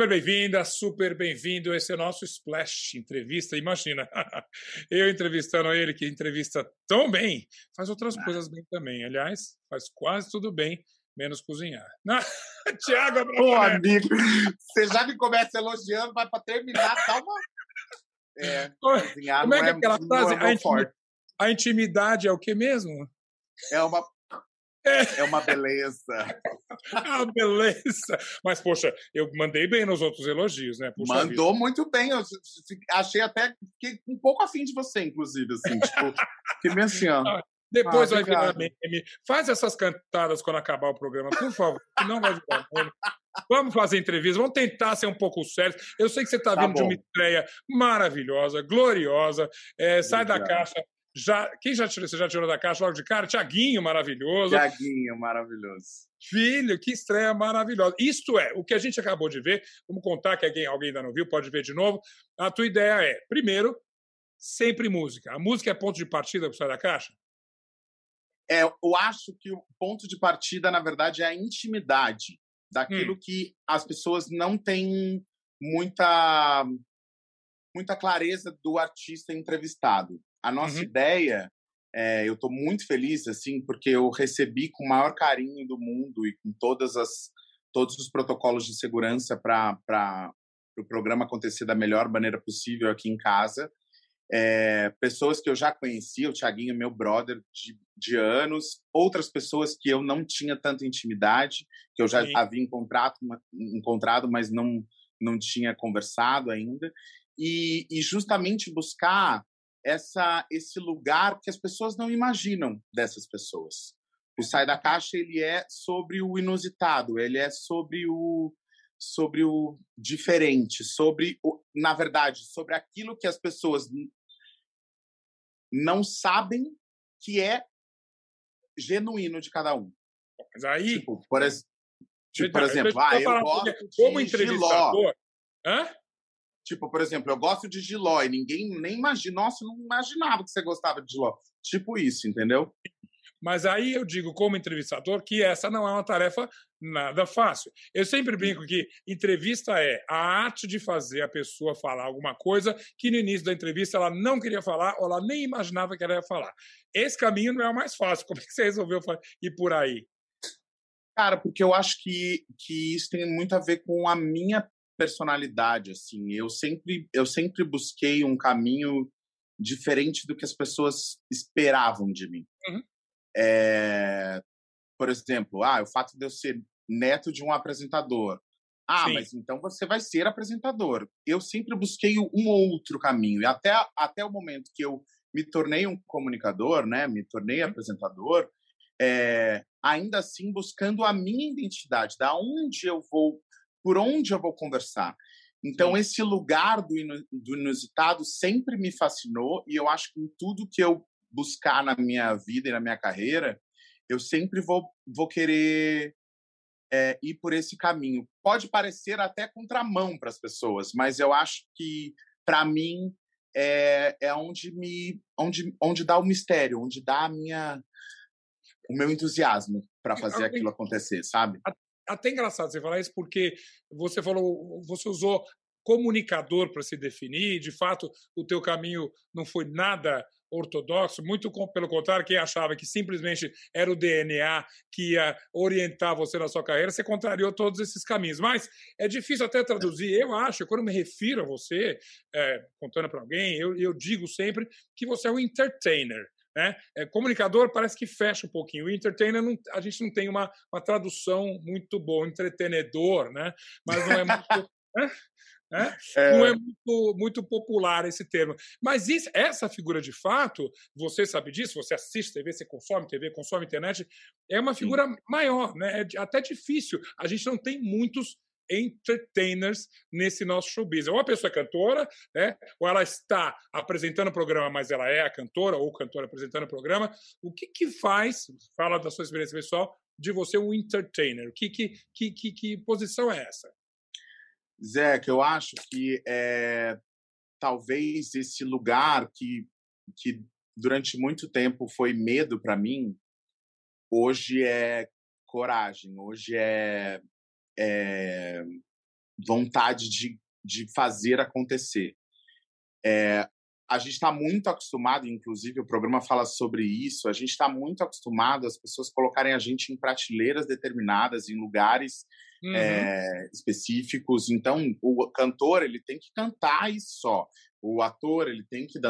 Super bem-vinda, super bem-vindo. Esse é o nosso Splash Entrevista. Imagina, eu entrevistando ele, que entrevista tão bem, faz outras ah. coisas bem também. Aliás, faz quase tudo bem, menos cozinhar. Tiago, Ô, amigo, você já me começa elogiando, vai para terminar, tá uma. É, cozinhar Como é que é aquela frase? A, intim... a intimidade é o que mesmo? É uma é, é uma beleza. ah, beleza. Mas, poxa, eu mandei bem nos outros elogios, né? Puxa Mandou vida. muito bem. Eu achei até que um pouco afim de você, inclusive, assim, tipo, que me assim, ah, Depois ah, vai virar meme. Faz essas cantadas quando acabar o programa, por favor. não vai virar meme. Vamos fazer entrevista, vamos tentar ser um pouco sérios. Eu sei que você está tá vindo bom. de uma estreia maravilhosa, gloriosa. É, sai da caixa já, quem já tirou? Você já tirou da caixa logo de cara? Tiaguinho, maravilhoso. Tiaguinho, maravilhoso. Filho, que estreia maravilhosa. Isto é, o que a gente acabou de ver, vamos contar que alguém, alguém ainda não viu, pode ver de novo. A tua ideia é, primeiro, sempre música. A música é ponto de partida para sair da caixa? É, eu acho que o ponto de partida, na verdade, é a intimidade daquilo hum. que as pessoas não têm muita muita clareza do artista entrevistado. A nossa uhum. ideia, é, eu estou muito feliz, assim, porque eu recebi com o maior carinho do mundo e com todas as, todos os protocolos de segurança para o pro programa acontecer da melhor maneira possível aqui em casa. É, pessoas que eu já conhecia, o Thiaguinho, meu brother de, de anos, outras pessoas que eu não tinha tanta intimidade, que eu já Sim. havia encontrado, encontrado, mas não, não tinha conversado ainda, e, e justamente buscar essa esse lugar que as pessoas não imaginam dessas pessoas. O sai da caixa ele é sobre o inusitado, ele é sobre o sobre o diferente, sobre o, na verdade, sobre aquilo que as pessoas não sabem que é genuíno de cada um. Mas aí, tipo, por, tipo, por exemplo, ah, eu gosto como entrevistador, Hã? Tipo, por exemplo, eu gosto de Giló e ninguém nem imagina, nossa, não imaginava que você gostava de Giló. Tipo isso, entendeu? Mas aí eu digo, como entrevistador, que essa não é uma tarefa nada fácil. Eu sempre brinco que entrevista é a arte de fazer a pessoa falar alguma coisa que no início da entrevista ela não queria falar ou ela nem imaginava que ela ia falar. Esse caminho não é o mais fácil. Como é que você resolveu ir por aí? Cara, porque eu acho que, que isso tem muito a ver com a minha personalidade, assim. Eu sempre, eu sempre busquei um caminho diferente do que as pessoas esperavam de mim. Uhum. É, por exemplo, ah, o fato de eu ser neto de um apresentador. Ah, Sim. mas então você vai ser apresentador. Eu sempre busquei um outro caminho. E até, até o momento que eu me tornei um comunicador, né, me tornei uhum. apresentador, é, ainda assim buscando a minha identidade, da onde eu vou por onde eu vou conversar. Então, Sim. esse lugar do, do inusitado sempre me fascinou e eu acho que em tudo que eu buscar na minha vida e na minha carreira, eu sempre vou, vou querer é, ir por esse caminho. Pode parecer até contramão para as pessoas, mas eu acho que, para mim, é, é onde me onde, onde dá o mistério, onde dá a minha o meu entusiasmo para fazer aquilo acontecer, sabe? Até engraçado você falar isso, porque você falou, você usou comunicador para se definir, de fato, o teu caminho não foi nada ortodoxo, muito pelo contrário, quem achava que simplesmente era o DNA que ia orientar você na sua carreira, você contrariou todos esses caminhos. Mas é difícil até traduzir. Eu acho, quando me refiro a você, é, contando para alguém, eu, eu digo sempre que você é um entertainer. Né? É, comunicador parece que fecha um pouquinho. O entertainer, não, a gente não tem uma, uma tradução muito boa. Entretenedor, né? mas não é muito. né? Né? É... Não é muito, muito popular esse termo. Mas isso, essa figura de fato, você sabe disso, você assiste TV, você consome TV, consome internet, é uma figura Sim. maior, né? é até difícil. A gente não tem muitos entertainers nesse nosso showbiz. Ou a pessoa é cantora, né? ou ela está apresentando o programa, mas ela é a cantora, ou cantora apresentando o programa. O que, que faz, fala da sua experiência pessoal, de você um entertainer? Que, que, que, que, que posição é essa? Zé, que eu acho que é, talvez esse lugar que, que durante muito tempo foi medo para mim, hoje é coragem, hoje é é, vontade de, de fazer acontecer. É, a gente está muito acostumado, inclusive o programa fala sobre isso, a gente está muito acostumado as pessoas colocarem a gente em prateleiras determinadas, em lugares uhum. é, específicos. Então, o cantor ele tem que cantar e só. O ator ele tem que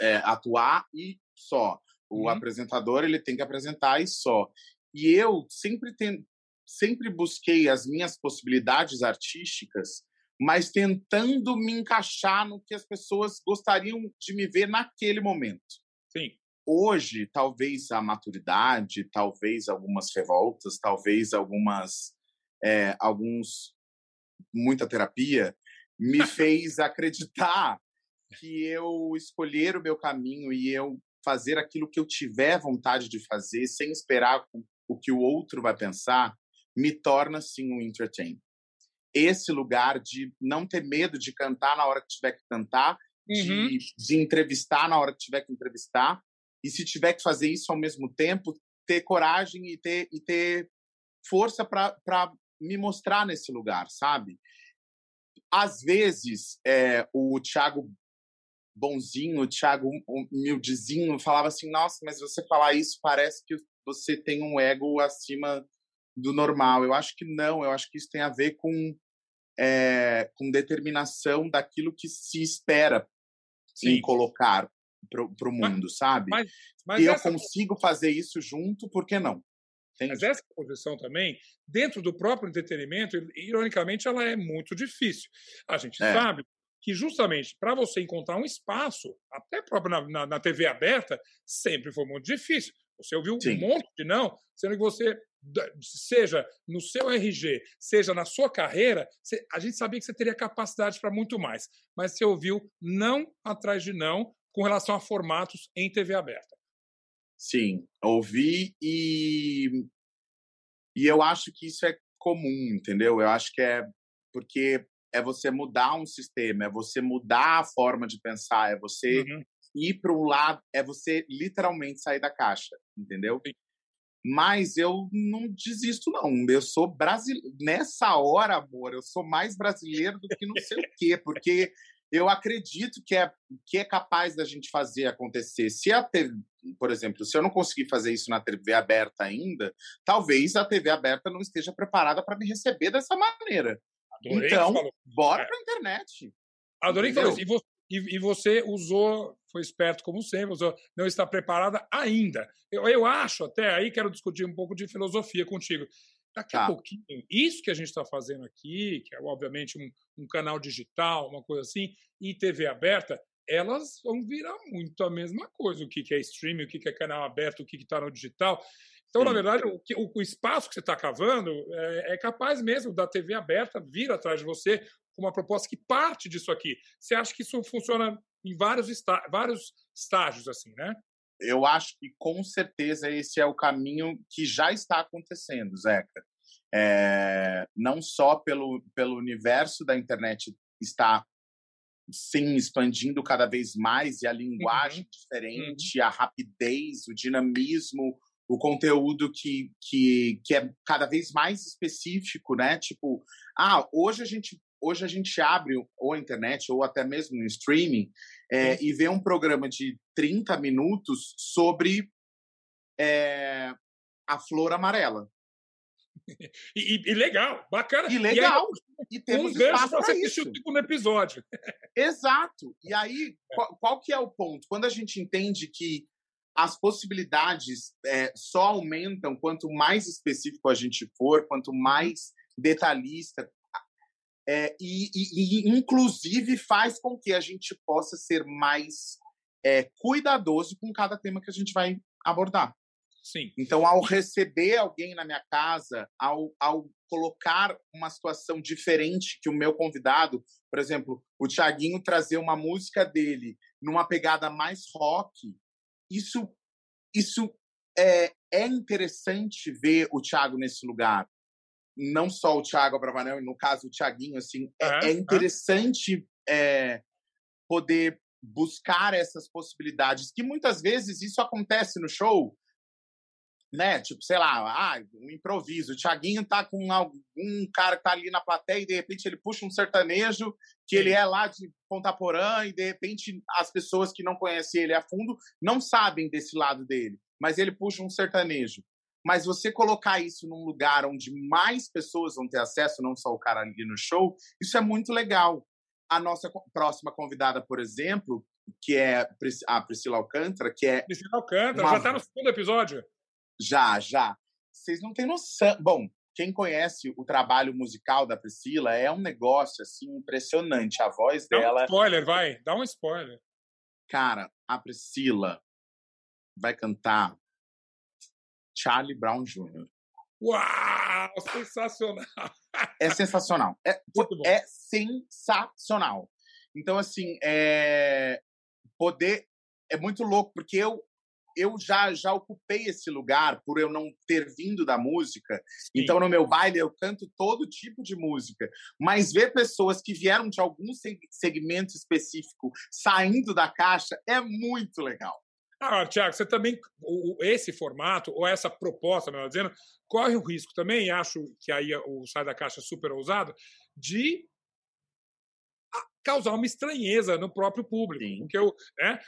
é, atuar e só. O uhum. apresentador ele tem que apresentar e só. E eu sempre ten, sempre busquei as minhas possibilidades artísticas mas tentando me encaixar no que as pessoas gostariam de me ver naquele momento. Sim. Hoje, talvez a maturidade, talvez algumas revoltas, talvez algumas é, alguns muita terapia me fez acreditar que eu escolher o meu caminho e eu fazer aquilo que eu tiver vontade de fazer sem esperar o que o outro vai pensar me torna sim um entertainer esse lugar de não ter medo de cantar na hora que tiver que cantar, uhum. de, de entrevistar na hora que tiver que entrevistar, e se tiver que fazer isso ao mesmo tempo, ter coragem e ter, e ter força para me mostrar nesse lugar, sabe? Às vezes, é, o Thiago bonzinho, o Thiago humildezinho, falava assim: Nossa, mas você falar isso parece que você tem um ego acima do normal. Eu acho que não, eu acho que isso tem a ver com, é, com determinação daquilo que se espera Sim. em colocar para o mundo, mas, sabe? Mas, mas e eu consigo fazer isso junto, por que não? Entende? Mas essa posição também, dentro do próprio entretenimento, ironicamente, ela é muito difícil. A gente é. sabe que justamente para você encontrar um espaço, até próprio na, na, na, TV aberta, sempre foi muito difícil. Você ouviu Sim. um monte de não, sendo que você, seja no seu RG, seja na sua carreira, a gente sabia que você teria capacidade para muito mais. Mas você ouviu não atrás de não com relação a formatos em TV aberta. Sim, ouvi e, e eu acho que isso é comum, entendeu? Eu acho que é porque é você mudar um sistema, é você mudar a forma de pensar, é você uhum ir para um lado é você literalmente sair da caixa, entendeu? Sim. Mas eu não desisto, não. Eu sou brasileiro. Nessa hora, amor, eu sou mais brasileiro do que não sei o quê, porque eu acredito que é, que é capaz da gente fazer acontecer. Se a TV, por exemplo, se eu não conseguir fazer isso na TV aberta ainda, talvez a TV aberta não esteja preparada para me receber dessa maneira. Adorei então, bora é. para a internet. Adorei que falou isso. E você, e, você usou, foi esperto como sempre, usou, não está preparada ainda. Eu, eu acho até, aí quero discutir um pouco de filosofia contigo. Daqui tá. a pouquinho, isso que a gente está fazendo aqui, que é obviamente um, um, canal digital, uma coisa assim, e TV aberta, elas vão virar muito a mesma coisa. O que, que é streaming, o que, que é canal aberto, o que está no digital. Então, Sim. na verdade, o, o, o, espaço que você está cavando é, é, capaz mesmo da TV aberta vir atrás de você com uma proposta que parte disso aqui. Você acha que isso funciona em vários, está vários estágios, assim, né? Eu acho que com certeza esse é o caminho que já está acontecendo, Zeca. É, não só pelo, pelo universo da internet está sim expandindo cada vez mais e a linguagem uhum. diferente, uhum. a rapidez, o dinamismo, o conteúdo que, que, que é cada vez mais específico, né? Tipo, ah, hoje a gente hoje a gente abre ou a internet ou até mesmo no streaming é, e vê um programa de 30 minutos sobre é, a flor amarela. E, e, legal, bacana. E legal. E, aí, e temos um espaço para assistir o segundo episódio. Exato. E aí, qual, qual, que é o ponto? Quando a gente entende que as possibilidades é, só aumentam quanto mais específico a gente for, quanto mais detalhista, é, e, e, e, inclusive, faz com que a gente possa ser mais é, cuidadoso com cada tema que a gente vai abordar. Sim. Então, ao receber alguém na minha casa, ao, ao colocar uma situação diferente que o meu convidado, por exemplo, o Tiaguinho trazer uma música dele numa pegada mais rock, isso, isso é, é interessante ver o Thiago nesse lugar não só o Thiago Abravanel, no caso o Thiaguinho, assim, é, é interessante é, poder buscar essas possibilidades, que muitas vezes isso acontece no show, né? Tipo, sei lá, ah, um improviso. O Thiaguinho tá com algum cara que tá ali na plateia e de repente ele puxa um sertanejo que ele é lá de Ponta Porã e de repente as pessoas que não conhecem ele a fundo não sabem desse lado dele, mas ele puxa um sertanejo. Mas você colocar isso num lugar onde mais pessoas vão ter acesso, não só o cara ali no show, isso é muito legal. A nossa próxima convidada, por exemplo, que é a Priscila Alcântara, que é. Priscila Alcântara, uma... já está no segundo episódio. Já, já. Vocês não têm noção. Bom, quem conhece o trabalho musical da Priscila é um negócio assim impressionante. A voz dá dela. Um spoiler, vai, dá um spoiler. Cara, a Priscila vai cantar Charlie Brown Jr. Uau! Sensacional! É sensacional. É, é sensacional. Então, assim, é... poder. É muito louco, porque eu eu já já ocupei esse lugar por eu não ter vindo da música. Sim. Então no meu baile eu canto todo tipo de música, mas ver pessoas que vieram de algum segmento específico saindo da caixa é muito legal. Ah, Tiago, você também, esse formato, ou essa proposta, melhor dizendo, corre o risco também, e acho que aí o Sai da Caixa é super ousado, de causar uma estranheza no próprio público. Sim. Porque eu né,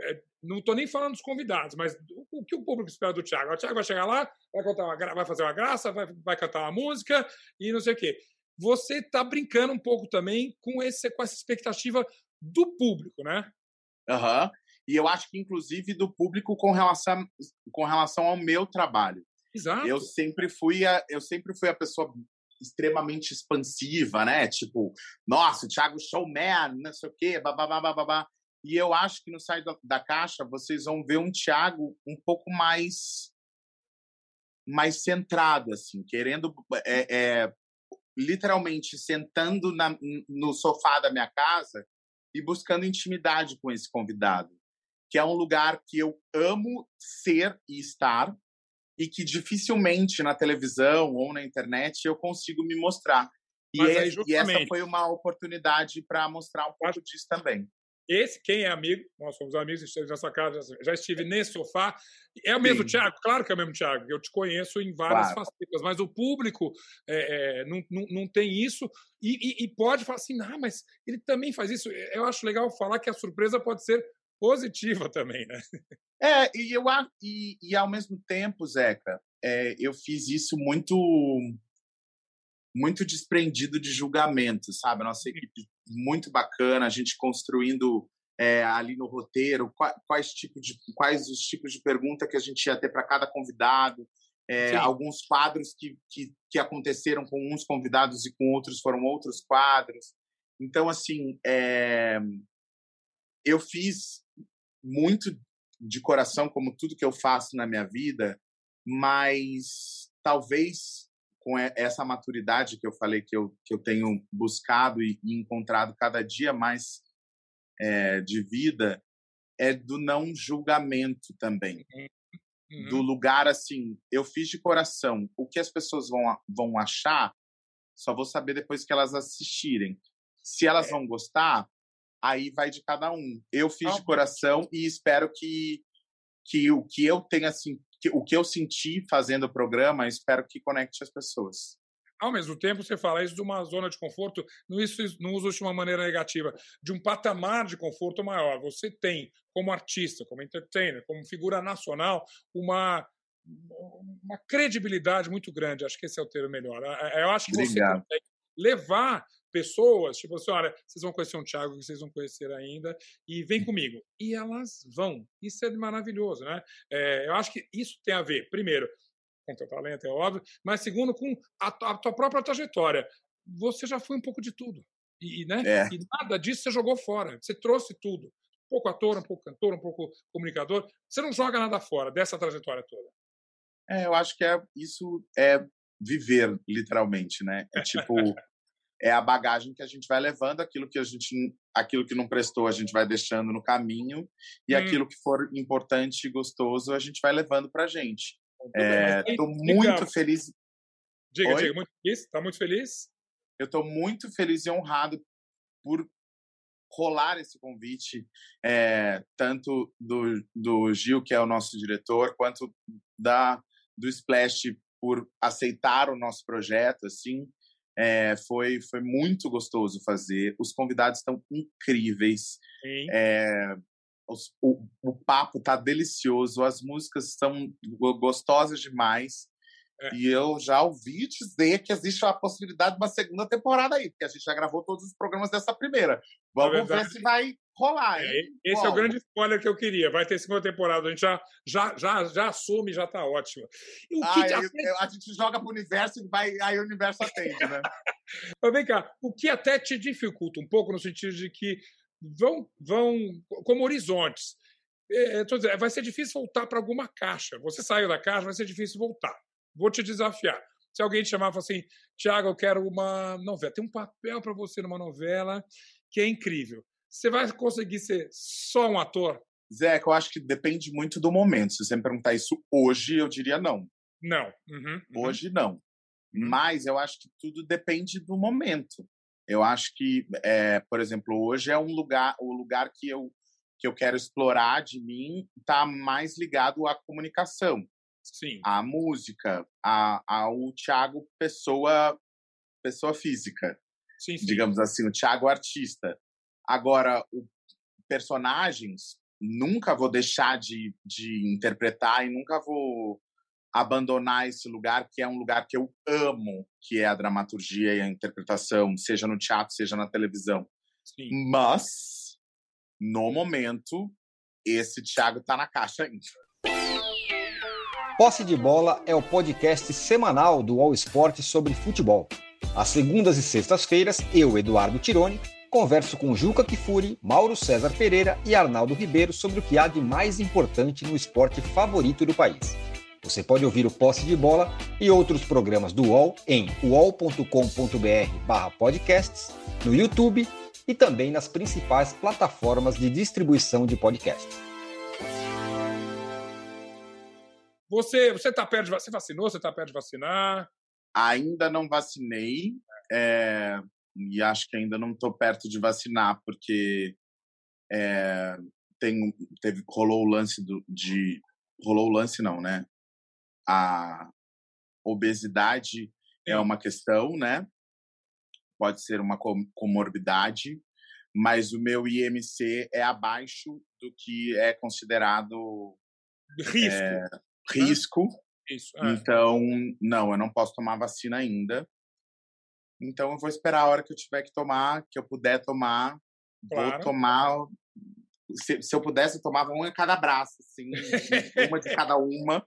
é, não estou nem falando dos convidados, mas o que o público espera do Tiago? O Tiago vai chegar lá, vai, contar uma, vai fazer uma graça, vai, vai cantar uma música e não sei o quê. Você está brincando um pouco também com, esse, com essa expectativa do público, né? Aham. Uhum e eu acho que inclusive do público com relação com relação ao meu trabalho. Exato. Eu sempre fui a eu sempre fui a pessoa extremamente expansiva, né? Tipo, nossa, o Thiago Showman, não sei o quê, babá, babá. E eu acho que no Sai da Caixa vocês vão ver um Thiago um pouco mais mais centrado, assim, querendo é, é, literalmente sentando na, no sofá da minha casa e buscando intimidade com esse convidado que é um lugar que eu amo ser e estar e que dificilmente na televisão ou na internet eu consigo me mostrar. E, aí, e essa foi uma oportunidade para mostrar um pouco disso também. Esse, quem é amigo, nós somos amigos, estive na sua casa, já estive nesse sofá. É o mesmo Tiago? Claro que é o mesmo Tiago, eu te conheço em várias claro. facetas, mas o público é, é, não, não, não tem isso e, e, e, pode falar assim, ah, mas ele também faz isso. Eu acho legal falar que a surpresa pode ser positiva também, né? É, e, eu, e, e ao mesmo tempo, Zeca, é, eu fiz isso muito muito desprendido de julgamento, sabe? A nossa equipe muito bacana, a gente construindo é, ali no roteiro quais, quais, tipo de, quais os tipos de pergunta que a gente ia ter para cada convidado, é, alguns quadros que, que, que, aconteceram com uns convidados e com outros foram outros quadros. Então, assim, é, eu fiz muito de coração, como tudo que eu faço na minha vida, mas talvez com essa maturidade que eu falei que eu, que eu tenho buscado e, encontrado cada dia mais é, de vida, é do não julgamento também. Uhum. uhum. Do lugar assim, eu fiz de coração. O que as pessoas vão, vão achar, só vou saber depois que elas assistirem. Se elas é. vão gostar, aí vai de cada um. Eu fiz de coração e espero que, que o que eu tenha assim, que, o que eu senti fazendo o programa, espero que conecte as pessoas. Ao mesmo tempo, você fala isso de uma zona de conforto, não, isso, não uso de uma maneira negativa, de um patamar de conforto maior. Você tem, como artista, como entertainer, como figura nacional, uma, uma credibilidade muito grande. Acho que esse é o termo melhor. Eu acho que Obrigado. você consegue levar pessoas, tipo assim, olha, vocês vão conhecer um Thiago que vocês vão conhecer ainda, e vem comigo. E elas vão. Isso é maravilhoso, né? É, eu acho que isso tem a ver, primeiro, com teu talento, é óbvio, mas segundo, com a, a tua própria trajetória. Você já foi um pouco de tudo. E, né? É. e nada disso você jogou fora. Você trouxe tudo. Um pouco ator, um pouco cantor, um pouco comunicador. Você não joga nada fora dessa trajetória toda. É, eu acho que é, isso é viver, literalmente, né? É tipo, é a bagagem que a gente vai levando, aquilo que a gente, aquilo que não prestou, a gente vai deixando no caminho e hum. aquilo que for importante e gostoso, a gente vai levando para a gente. Estou é, muito feliz. Diga, Oi? diga, muito feliz? Está muito feliz? Eu estou muito feliz e honrado por rolar esse convite, é, tanto do, do Gil, que é o nosso diretor, quanto da do Splash por aceitar o nosso projeto, assim, é, foi, foi muito gostoso fazer. Os convidados estão incríveis. É, os, o, o papo tá delicioso, as músicas são gostosas demais. É. E eu já ouvi dizer que existe a possibilidade de uma segunda temporada aí, porque a gente já gravou todos os programas dessa primeira. Vamos ver se vai rolar. É, esse é o grande spoiler que eu queria. Vai ter segunda temporada. A gente já, já, já, já assume, já está ótimo. E o que ah, até... A gente joga para o universo e vai, aí o universo atende, né? Mas vem cá, o que até te dificulta um pouco no sentido de que vão, vão como horizontes. É, dizendo, vai ser difícil voltar para alguma caixa. Você saiu da caixa, vai ser difícil voltar. Vou te desafiar. Se alguém te chamar e falar assim, Tiago, eu quero uma novela, tem um papel para você numa novela que é incrível. Você vai conseguir ser só um ator? Zé, eu acho que depende muito do momento. Se você me perguntar isso hoje, eu diria não. Não. Uhum, uhum. Hoje, não. Uhum. Mas eu acho que tudo depende do momento. Eu acho que, é, por exemplo, hoje é um lugar, o lugar que eu que eu quero explorar de mim está mais ligado à comunicação. Sim. A música, a, ao Thiago pessoa pessoa física. Sim, sim. Digamos assim, o Thiago artista. Agora, o, personagens, nunca vou deixar de, de interpretar e nunca vou abandonar esse lugar que é um lugar que eu amo, que é a dramaturgia e a interpretação, seja no teatro, seja na televisão. Sim. Mas, no momento, esse Thiago está na caixa ainda. Posse de Bola é o podcast semanal do All Sport sobre futebol. Às segundas e sextas-feiras, eu, Eduardo Tironi, converso com Juca Kifuri, Mauro César Pereira e Arnaldo Ribeiro sobre o que há de mais importante no esporte favorito do país. Você pode ouvir o Posse de Bola e outros programas do UOL em uol.com.br/podcasts, no YouTube e também nas principais plataformas de distribuição de podcasts. Você você está perto de você vacinou? Você está perto de vacinar? Ainda não vacinei é, e acho que ainda não estou perto de vacinar porque é, tem teve rolou o lance do, de rolou o lance não, né? A obesidade é uma questão, né? Pode ser uma comorbidade, mas o meu IMC é abaixo do que é considerado risco. É, risco. Isso, é. Então, não, eu não posso tomar vacina ainda. Então, eu vou esperar a hora que eu tiver que tomar, que eu puder tomar. Claro. Vou tomar. Se, se, eu pudesse, eu tomava uma em cada braço, assim, uma de cada uma.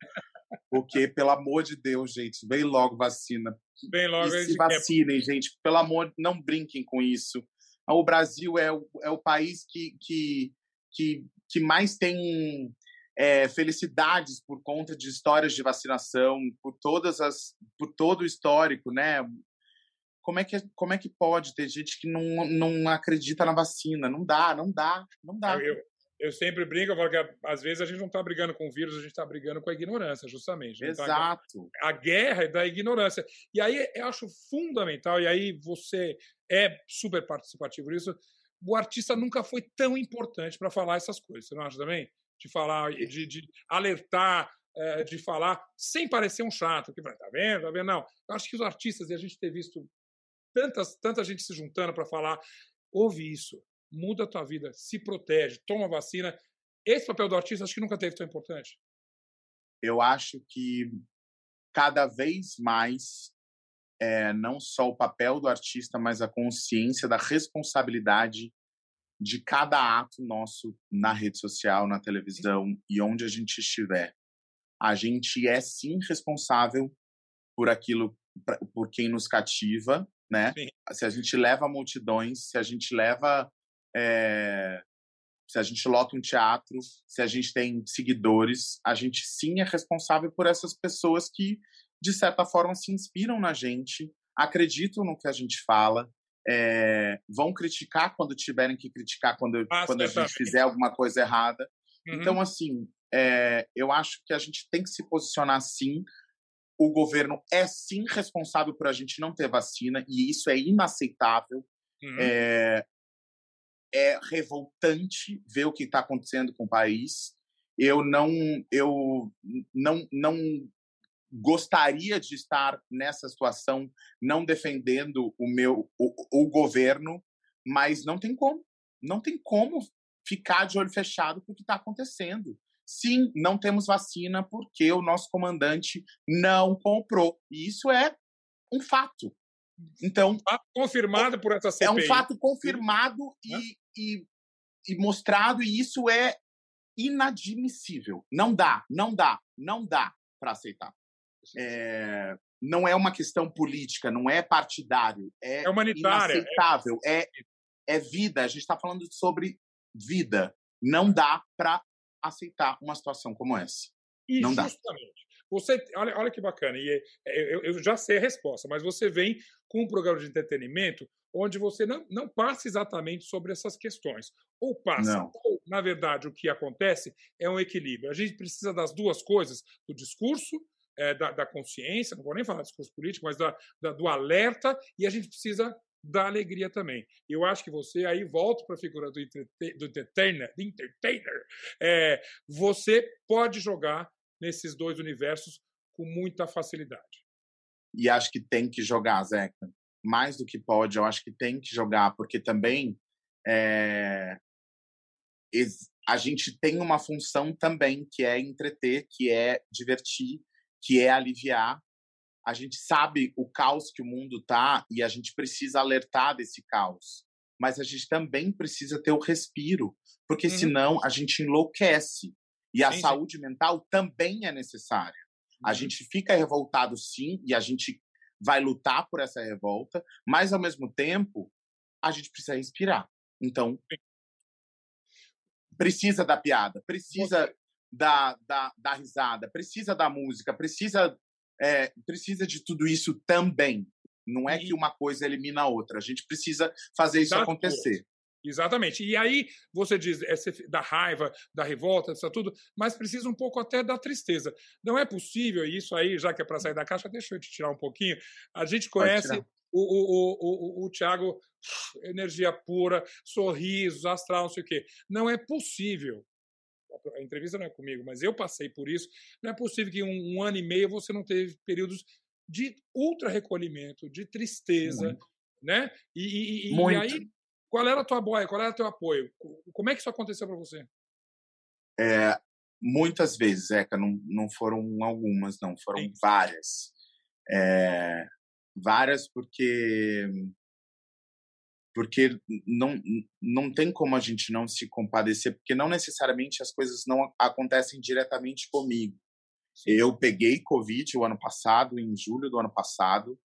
Porque, pelo amor de Deus, gente, vem logo vacina. Vem logo. E se vacinem, quer... gente. Pelo amor, não brinquem com isso. O Brasil é o, é o país que, que, que, que mais tem é, felicidades por conta de histórias de vacinação, por todas as, por todo o histórico, né? Como é que como é que pode ter gente que não, não acredita na vacina? Não dá, não dá, não dá. Eu, eu sempre brinco, eu falo que às vezes a gente não está brigando com o vírus, a gente está brigando com a ignorância, justamente. Tá Exato. Tá, a guerra é da ignorância. E aí eu acho fundamental, e aí você é super participativo nisso, o artista nunca foi tão importante para falar essas coisas. Você não acha também? de falar, de, de alertar, é, de falar, sem parecer um chato, que tá vendo, tá vendo? Não. Eu acho que os artistas, e a gente ter visto tantas, tanta gente se juntando para falar, ouve isso, muda a tua vida, se protege, toma vacina. Esse papel do artista acho que nunca teve tão importante. Eu acho que cada vez mais é, não só o papel do artista, mas a consciência da responsabilidade de cada ato nosso na rede social, na televisão e onde a gente estiver. A gente é sim responsável por aquilo, por quem nos cativa, né? Sim. Se a gente leva multidões, se a gente leva, é, se a gente lota um teatro, se a gente tem seguidores, a gente sim é responsável por essas pessoas que, de certa forma, se inspiram na gente, acreditam no que a gente fala, é, vão criticar quando tiverem que criticar quando, ah, quando a gente fizer alguma coisa errada. Uhum. Então, assim, é, eu acho que a gente tem que se posicionar sim. O governo é sim responsável por a gente não ter vacina, e isso é inaceitável. Uhum. É, é revoltante ver o que está acontecendo com o país. Eu não, eu não, não gostaria de estar nessa situação, não defendendo o meu o, o governo, mas não tem como, não tem como ficar de olho fechado com o que está acontecendo. Sim, não temos vacina porque o nosso comandante não comprou. E isso é um fato. Então, fato confirmado por essa CPI. É um fato confirmado e, e, e mostrado, e isso é inadmissível. Não dá, não dá, não dá para aceitar. É, não é uma questão política, não é partidário, é, é humanitária, inaceitável, é, é, é vida. A gente está falando sobre vida. Não dá para aceitar uma situação como essa. E não justamente. Dá. Você, olha, olha que bacana, e é, eu, eu, já sei a resposta, mas você vem com um programa de entretenimento onde você não, não passa exatamente sobre essas questões. Ou passa, não. ou, na verdade, o que acontece é um equilíbrio. A gente precisa das duas coisas, do discurso, é, da, da, consciência, não vou nem falar discurso político, mas da, da, do alerta, e a gente precisa da alegria também. Eu acho que você aí volta para a figura do, do entertainer, do entertainer é, você pode jogar nesses dois universos com muita facilidade. E acho que tem que jogar, Zeca. Mais do que pode, eu acho que tem que jogar, porque também é, a gente tem uma função também que é entreter, que é divertir, que é aliviar a gente sabe o caos que o mundo tá e a gente precisa alertar desse caos. Mas a gente também precisa ter o respiro, porque uhum. senão a gente enlouquece. E a sim, saúde sim. mental também é necessária. Uhum. A gente fica revoltado sim e a gente vai lutar por essa revolta, mas ao mesmo tempo a gente precisa respirar. Então, precisa da piada, precisa da, da, da risada, precisa da música, precisa é, precisa de tudo isso também. Não é que uma coisa elimina a outra. A gente precisa fazer isso Exato. acontecer. Exatamente. E aí você diz é, da raiva, da revolta, isso tudo, mas precisa um pouco até da tristeza. Não é possível, e isso aí, já que é para sair da caixa, deixa eu te tirar um pouquinho. A gente conhece o, o, o, o, o Thiago, energia pura, sorrisos, astral, não sei o quê. Não é possível a entrevista não é comigo, mas eu passei por isso. Não é possível que um, um ano e meio você não teve períodos de ultra recolhimento, de tristeza, Muito. né? E, e, e, aí, qual era a tua boia? Qual era o teu apoio? Como é que isso aconteceu para você? É, muitas vezes, Zeca, não, não foram algumas, não, foram Sim. várias. É, várias porque porque não, não tem como a gente não se compadecer, porque não necessariamente as coisas não acontecem diretamente comigo. Eu peguei Covid o ano passado, em julho do ano passado.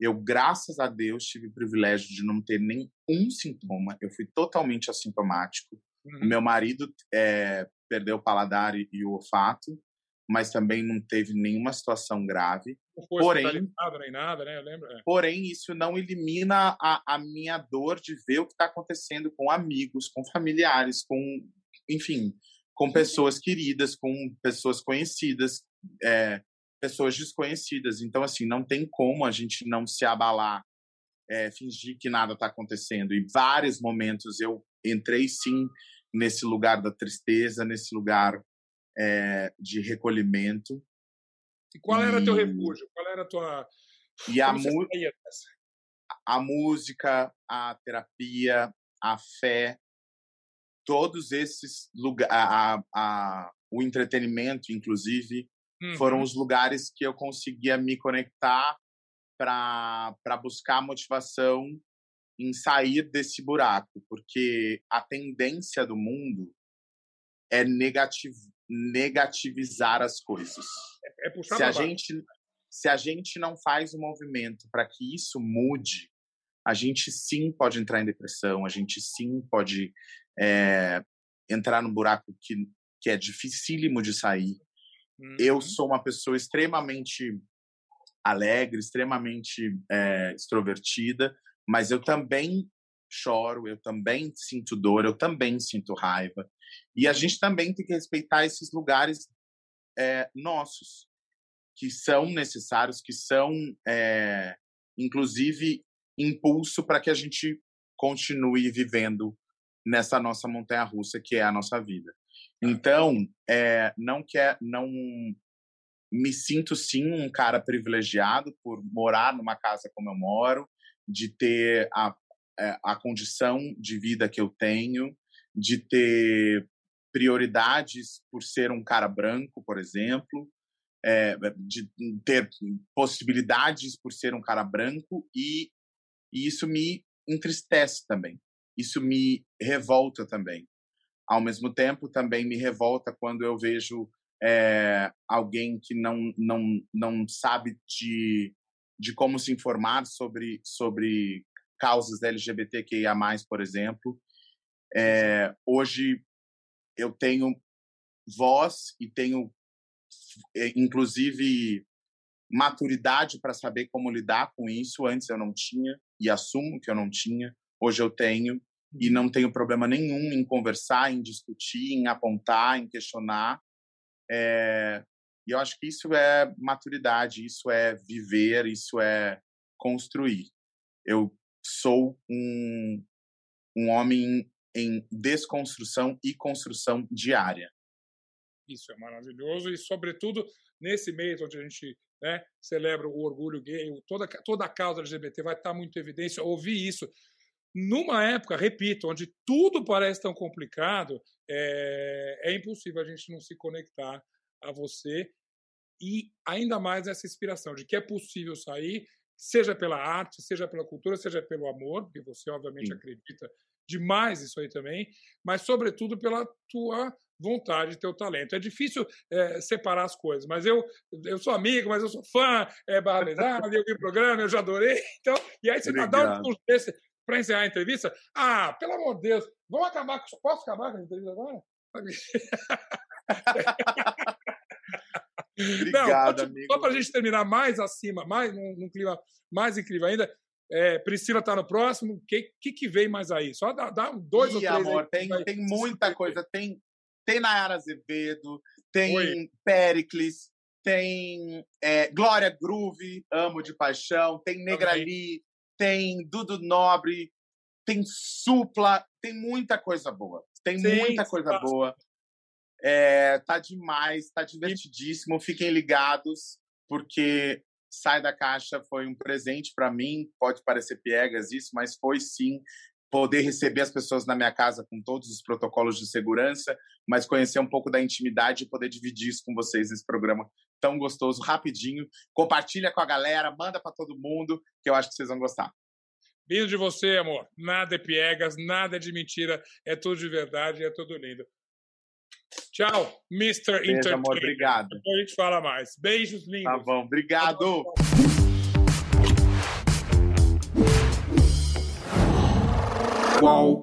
Eu, graças a Deus, tive o privilégio de não ter nenhum sintoma. Eu fui totalmente assintomático. Uhum. Meu marido é, perdeu o paladar e, e o olfato mas também não teve nenhuma situação grave. Porém, nem nada, né? Eu lembro. É. Porém, isso não elimina a, a minha dor de ver o que está acontecendo com amigos, com familiares, com, enfim, com pessoas queridas, com pessoas conhecidas, é, pessoas desconhecidas. Então, assim, não tem como a gente não se abalar, é, fingir que nada está acontecendo. E vários momentos eu entrei sim nesse lugar da tristeza, nesse lugar é, de recolhimento. E qual era e... teu refúgio? Qual era a tua. E a, a música, a terapia, a fé, todos esses lugares, a, a, o entretenimento, inclusive, uhum. foram os lugares que eu conseguia me conectar para buscar motivação em sair desse buraco, porque a tendência do mundo é negativ negativizar as coisas. É, é puxar se a gente se a gente não faz o um movimento para que isso mude, a gente sim pode entrar em depressão, a gente sim pode é, entrar no buraco que, que é dificílimo de sair. Uhum. Eu sou uma pessoa extremamente alegre, extremamente é, extrovertida, mas eu também choro, eu também sinto dor, eu também sinto raiva. E a gente também tem que respeitar esses lugares é, nossos, que são necessários, que são, é, inclusive, impulso para que a gente continue vivendo nessa nossa montanha russa que é a nossa vida. Então, é, não quer, não me sinto sim um cara privilegiado por morar numa casa como eu moro, de ter a, é, a condição de vida que eu tenho, de ter prioridades por ser um cara branco, por exemplo, é, de ter possibilidades por ser um cara branco e, e isso me entristece também. Isso me revolta também. Ao mesmo tempo, também me revolta quando eu vejo é, alguém que não, não, não sabe de, de como se informar sobre, sobre causas LGBTQIA+, por exemplo. É, hoje eu tenho voz e tenho, eh, inclusive, maturidade para saber como lidar com isso. Antes eu não tinha e assumo que eu não tinha. Hoje eu tenho e não tenho problema nenhum em conversar, em discutir, em apontar, em questionar. É, e eu acho que isso é maturidade, isso é viver, isso é construir. Eu sou um, um homem em desconstrução e construção diária. Isso é maravilhoso e, sobretudo, nesse mês onde a gente né, celebra o orgulho gay, toda, toda a causa LGBT vai estar muito em evidência. Ouvir isso numa época, repito, onde tudo parece tão complicado, é, é impossível a gente não se conectar a você e ainda mais essa inspiração de que é possível sair, seja pela arte, seja pela cultura, seja pelo amor, porque você obviamente Sim. acredita demais isso aí também, mas sobretudo pela tua vontade, teu talento. É difícil é, separar as coisas, mas eu eu sou amigo, mas eu sou fã, é barra eu vi o programa, eu já adorei. Então, e aí você tá dá um discurso desse para encerrar a entrevista. Ah, pelo amor de Deus, vamos acabar com Posso acabar com a entrevista agora? Obrigado, Não, amigo. Só para a gente terminar mais acima, mais num, num clima mais incrível ainda, é, Priscila está no próximo. O que, que, que, vem mais aí? Só dá, dá dois Ih, ou três. amor, aí, tem, tem muita coisa. Tem, tem Nayara Azevedo, tem Oi. Pericles, tem é, Glória Groove, amo de paixão, tem Negrali, tem Dudu Nobre, tem Supla, tem muita coisa boa. Tem Sim, muita coisa boa. É, tá demais, tá divertidíssimo. Fiquem ligados, porque Sai da Caixa foi um presente para mim. Pode parecer piegas isso, mas foi sim poder receber as pessoas na minha casa com todos os protocolos de segurança, mas conhecer um pouco da intimidade e poder dividir isso com vocês nesse programa tão gostoso, rapidinho. Compartilha com a galera, manda para todo mundo, que eu acho que vocês vão gostar. Vindo de você, amor. Nada é piegas, nada é de mentira, é tudo de verdade, é tudo lindo. Tchau, Mr. Beijo, amor, obrigado. Depois a gente fala mais. Beijos lindos. Tá bom, obrigado. Qual?